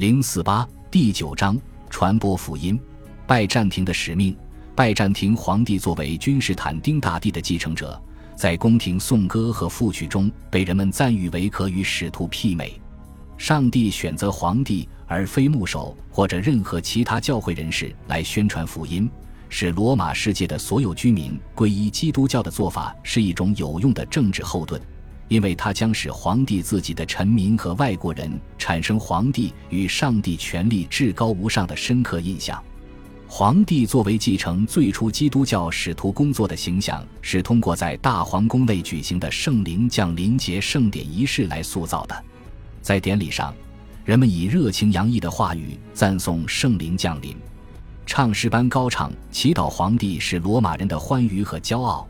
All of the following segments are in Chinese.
零四八第九章传播福音。拜占庭的使命。拜占庭皇帝作为君士坦丁大帝的继承者，在宫廷颂歌和赋曲中被人们赞誉为可与使徒媲美。上帝选择皇帝而非牧首或者任何其他教会人士来宣传福音，使罗马世界的所有居民皈依基督教的做法是一种有用的政治后盾。因为它将使皇帝自己的臣民和外国人产生皇帝与上帝权力至高无上的深刻印象。皇帝作为继承最初基督教使徒工作的形象，是通过在大皇宫内举行的圣灵降临节圣典仪式来塑造的。在典礼上，人们以热情洋溢的话语赞颂圣灵降临，唱诗班高唱祈祷皇帝是罗马人的欢愉和骄傲。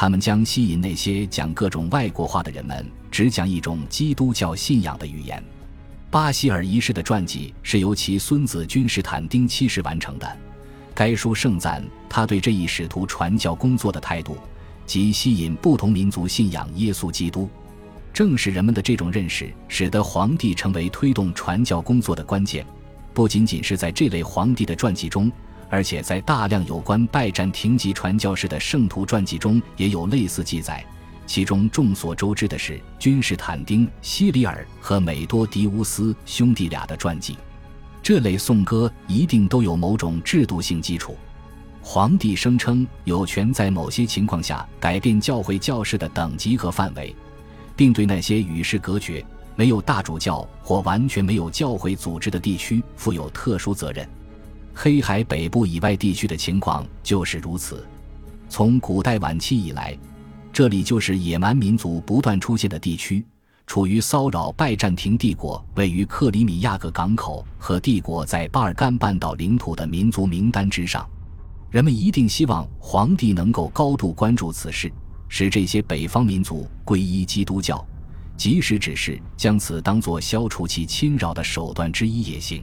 他们将吸引那些讲各种外国话的人们，只讲一种基督教信仰的语言。巴希尔一世的传记是由其孙子君士坦丁七世完成的。该书盛赞他对这一使徒传教工作的态度，及吸引不同民族信仰耶稣基督。正是人们的这种认识，使得皇帝成为推动传教工作的关键。不仅仅是在这类皇帝的传记中。而且在大量有关拜占庭籍传教士的圣徒传记中也有类似记载，其中众所周知的是君士坦丁、希里尔和美多迪乌斯兄弟俩的传记。这类颂歌一定都有某种制度性基础。皇帝声称有权在某些情况下改变教会教士的等级和范围，并对那些与世隔绝、没有大主教或完全没有教会组织的地区负有特殊责任。黑海北部以外地区的情况就是如此。从古代晚期以来，这里就是野蛮民族不断出现的地区，处于骚扰拜占庭帝国位于克里米亚各港口和帝国在巴尔干半岛领土的民族名单之上。人们一定希望皇帝能够高度关注此事，使这些北方民族皈依基督教，即使只是将此当作消除其侵扰的手段之一也行。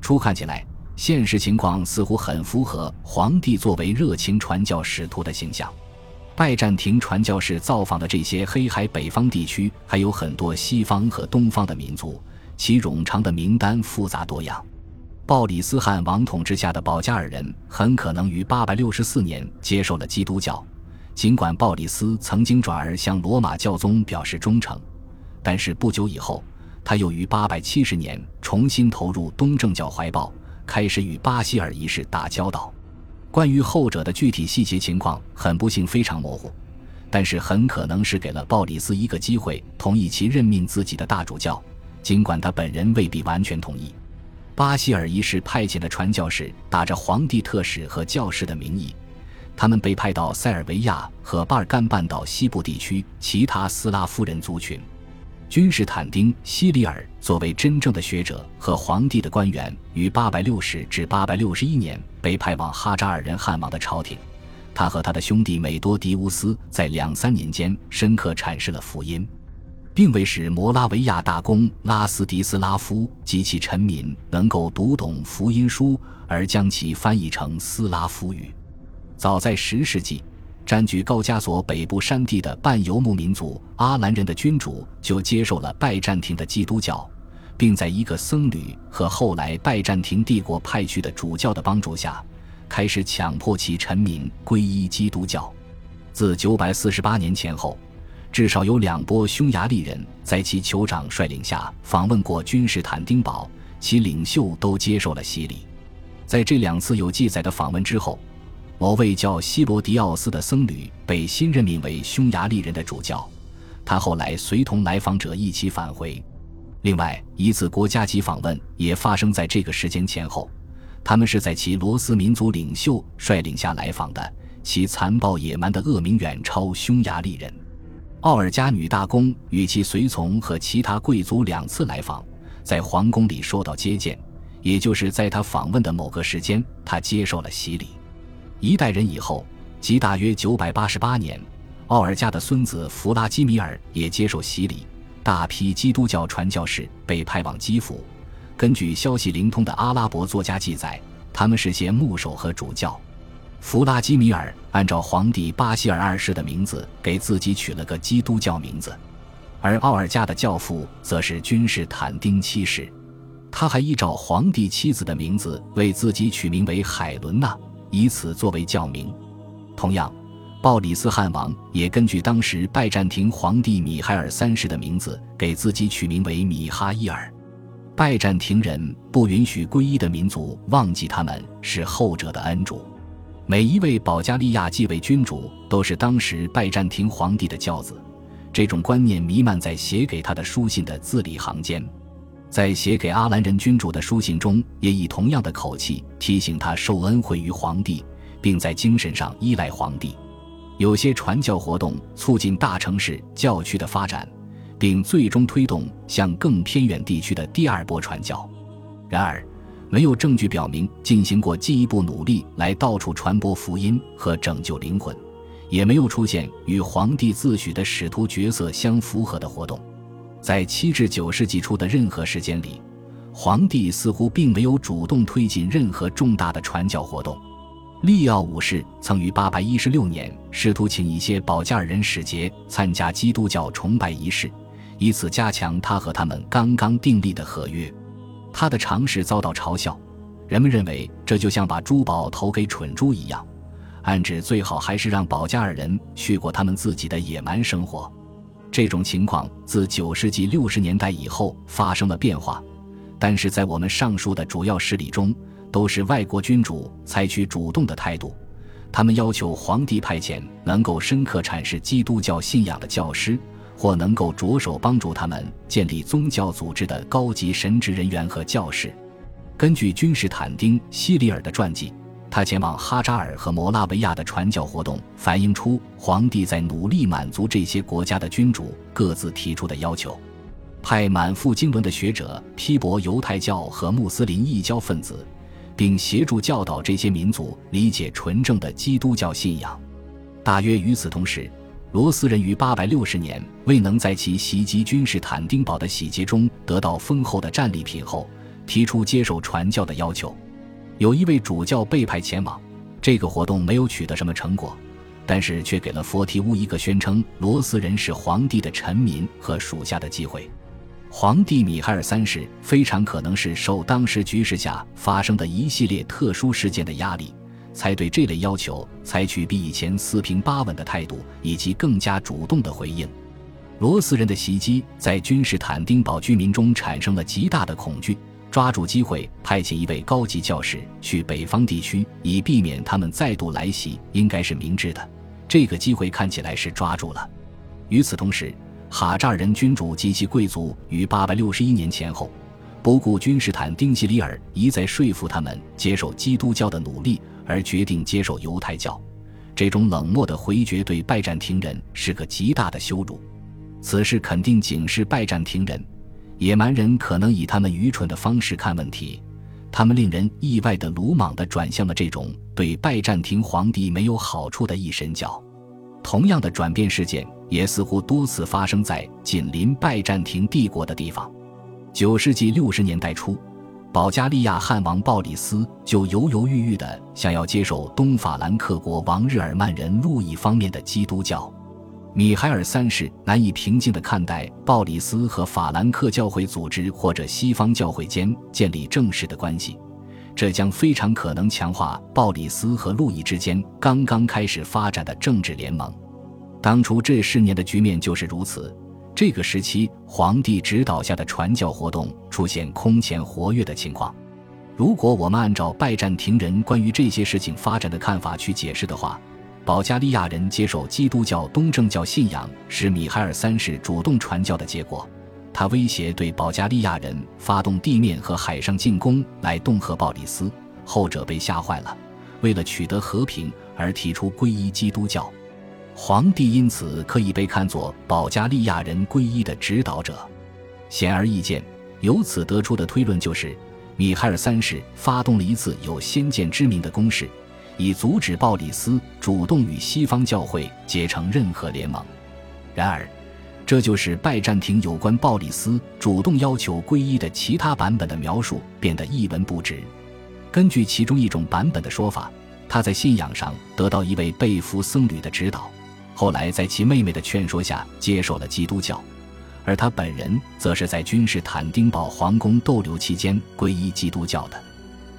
初看起来。现实情况似乎很符合皇帝作为热情传教使徒的形象。拜占庭传教士造访的这些黑海北方地区，还有很多西方和东方的民族，其冗长的名单复杂多样。鲍里斯汉王统治下的保加尔人很可能于864年接受了基督教，尽管鲍里斯曾经转而向罗马教宗表示忠诚，但是不久以后，他又于870年重新投入东正教怀抱。开始与巴希尔一世打交道，关于后者的具体细节情况，很不幸非常模糊，但是很可能是给了鲍里斯一个机会，同意其任命自己的大主教，尽管他本人未必完全同意。巴希尔一世派遣的传教士打着皇帝特使和教士的名义，他们被派到塞尔维亚和巴尔干半岛西部地区其他斯拉夫人族群。君士坦丁·希里尔作为真正的学者和皇帝的官员，于860至861年被派往哈扎尔人汉王的朝廷。他和他的兄弟美多迪乌斯在两三年间深刻阐释了福音，并为使摩拉维亚大公拉斯迪斯拉夫及其臣民能够读懂福音书而将其翻译成斯拉夫语。早在十世纪。占据高加索北部山地的半游牧民族阿兰人的君主就接受了拜占庭的基督教，并在一个僧侣和后来拜占庭帝国派去的主教的帮助下，开始强迫其臣民皈依基督教。自948年前后，至少有两波匈牙利人在其酋长率领下访问过君士坦丁堡，其领袖都接受了洗礼。在这两次有记载的访问之后。某位叫希罗迪奥斯的僧侣被新任命为匈牙利人的主教，他后来随同来访者一起返回。另外一次国家级访问也发生在这个时间前后，他们是在其罗斯民族领袖率领下来访的，其残暴野蛮的恶名远超匈牙利人。奥尔加女大公与其随从和其他贵族两次来访，在皇宫里受到接见，也就是在他访问的某个时间，他接受了洗礼。一代人以后，即大约九百八十八年，奥尔加的孙子弗拉基米尔也接受洗礼。大批基督教传教士被派往基辅。根据消息灵通的阿拉伯作家记载，他们是些牧首和主教。弗拉基米尔按照皇帝巴西尔二世的名字给自己取了个基督教名字，而奥尔加的教父则是君士坦丁七世。他还依照皇帝妻子的名字为自己取名为海伦娜，以此作为教名。同样，鲍里斯汉王也根据当时拜占庭皇帝米海尔三世的名字，给自己取名为米哈伊尔。拜占庭人不允许皈依的民族忘记他们是后者的恩主。每一位保加利亚继位君主都是当时拜占庭皇帝的教子，这种观念弥漫在写给他的书信的字里行间。在写给阿兰人君主的书信中，也以同样的口气提醒他受恩惠于皇帝，并在精神上依赖皇帝。有些传教活动促进大城市教区的发展，并最终推动向更偏远地区的第二波传教。然而，没有证据表明进行过进一步努力来到处传播福音和拯救灵魂，也没有出现与皇帝自诩的使徒角色相符合的活动。在七至九世纪初的任何时间里，皇帝似乎并没有主动推进任何重大的传教活动。利奥五世曾于八百一十六年试图请一些保加尔人使节参加基督教崇拜仪式，以此加强他和他们刚刚订立的合约。他的尝试遭到嘲笑，人们认为这就像把珠宝投给蠢猪一样，暗指最好还是让保加尔人去过他们自己的野蛮生活。这种情况自九世纪六十年代以后发生了变化，但是在我们上述的主要事例中，都是外国君主采取主动的态度。他们要求皇帝派遣能够深刻阐释基督教信仰的教师，或能够着手帮助他们建立宗教组织的高级神职人员和教士。根据君士坦丁·希里尔的传记。他前往哈扎尔和摩拉维亚的传教活动，反映出皇帝在努力满足这些国家的君主各自提出的要求，派满腹经纶的学者批驳犹太教和穆斯林异教分子，并协助教导这些民族理解纯正的基督教信仰。大约与此同时，罗斯人于860年未能在其袭击君士坦丁堡的洗劫中得到丰厚的战利品后，提出接受传教的要求。有一位主教被派前往，这个活动没有取得什么成果，但是却给了佛提乌一个宣称罗斯人是皇帝的臣民和属下的机会。皇帝米海尔三世非常可能是受当时局势下发生的一系列特殊事件的压力，才对这类要求采取比以前四平八稳的态度，以及更加主动的回应。罗斯人的袭击在君士坦丁堡居民中产生了极大的恐惧。抓住机会，派遣一位高级教士去北方地区，以避免他们再度来袭，应该是明智的。这个机会看起来是抓住了。与此同时，哈扎尔人君主及其贵族于861年前后，不顾君士坦丁希里尔一再说服他们接受基督教的努力，而决定接受犹太教。这种冷漠的回绝对拜占庭人是个极大的羞辱。此事肯定警示拜占庭人。野蛮人可能以他们愚蠢的方式看问题，他们令人意外的鲁莽地转向了这种对拜占庭皇帝没有好处的一神教。同样的转变事件也似乎多次发生在紧邻拜占庭帝国的地方。九世纪六十年代初，保加利亚汉王鲍里斯就犹犹豫豫地想要接受东法兰克国王日耳曼人路易方面的基督教。米海尔三世难以平静地看待鲍里斯和法兰克教会组织或者西方教会间建立正式的关系，这将非常可能强化鲍里斯和路易之间刚刚开始发展的政治联盟。当初这十年的局面就是如此。这个时期，皇帝指导下的传教活动出现空前活跃的情况。如果我们按照拜占庭人关于这些事情发展的看法去解释的话，保加利亚人接受基督教东正教信仰是米海尔三世主动传教的结果。他威胁对保加利亚人发动地面和海上进攻来恫吓鲍里斯，后者被吓坏了，为了取得和平而提出皈依基督教。皇帝因此可以被看作保加利亚人皈依的指导者。显而易见，由此得出的推论就是，米海尔三世发动了一次有先见之明的攻势。以阻止鲍里斯主动与西方教会结成任何联盟。然而，这就是拜占庭有关鲍里斯主动要求皈依的其他版本的描述变得一文不值。根据其中一种版本的说法，他在信仰上得到一位被俘僧侣的指导，后来在其妹妹的劝说下接受了基督教，而他本人则是在君士坦丁堡皇宫逗留期间皈依基督教的。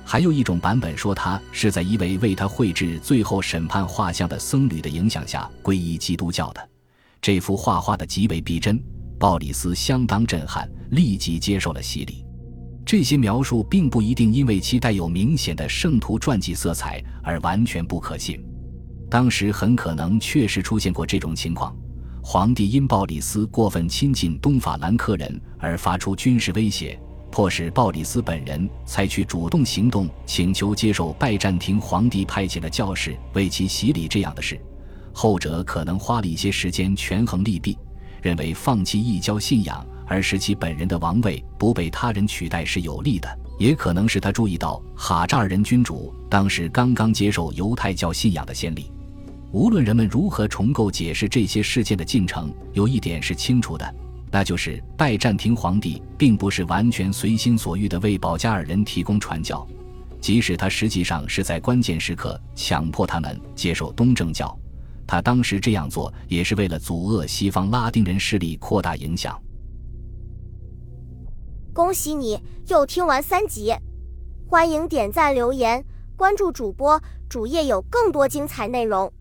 还有一种版本说，他是在一位为他绘制《最后审判》画像的僧侣的影响下皈依基督教的。这幅画画的极为逼真，鲍里斯相当震撼，立即接受了洗礼。这些描述并不一定因为其带有明显的圣徒传记色彩而完全不可信。当时很可能确实出现过这种情况：皇帝因鲍里斯过分亲近东法兰克人而发出军事威胁，迫使鲍里斯本人采取主动行动，请求接受拜占庭皇帝派遣的教士为其洗礼这样的事。后者可能花了一些时间权衡利弊，认为放弃异教信仰。而使其本人的王位不被他人取代是有利的，也可能是他注意到哈扎尔人君主当时刚刚接受犹太教信仰的先例。无论人们如何重构解释这些事件的进程，有一点是清楚的，那就是拜占庭皇帝并不是完全随心所欲地为保加尔人提供传教，即使他实际上是在关键时刻强迫他们接受东正教，他当时这样做也是为了阻遏西方拉丁人势力扩大影响。恭喜你又听完三集，欢迎点赞、留言、关注主播，主页有更多精彩内容。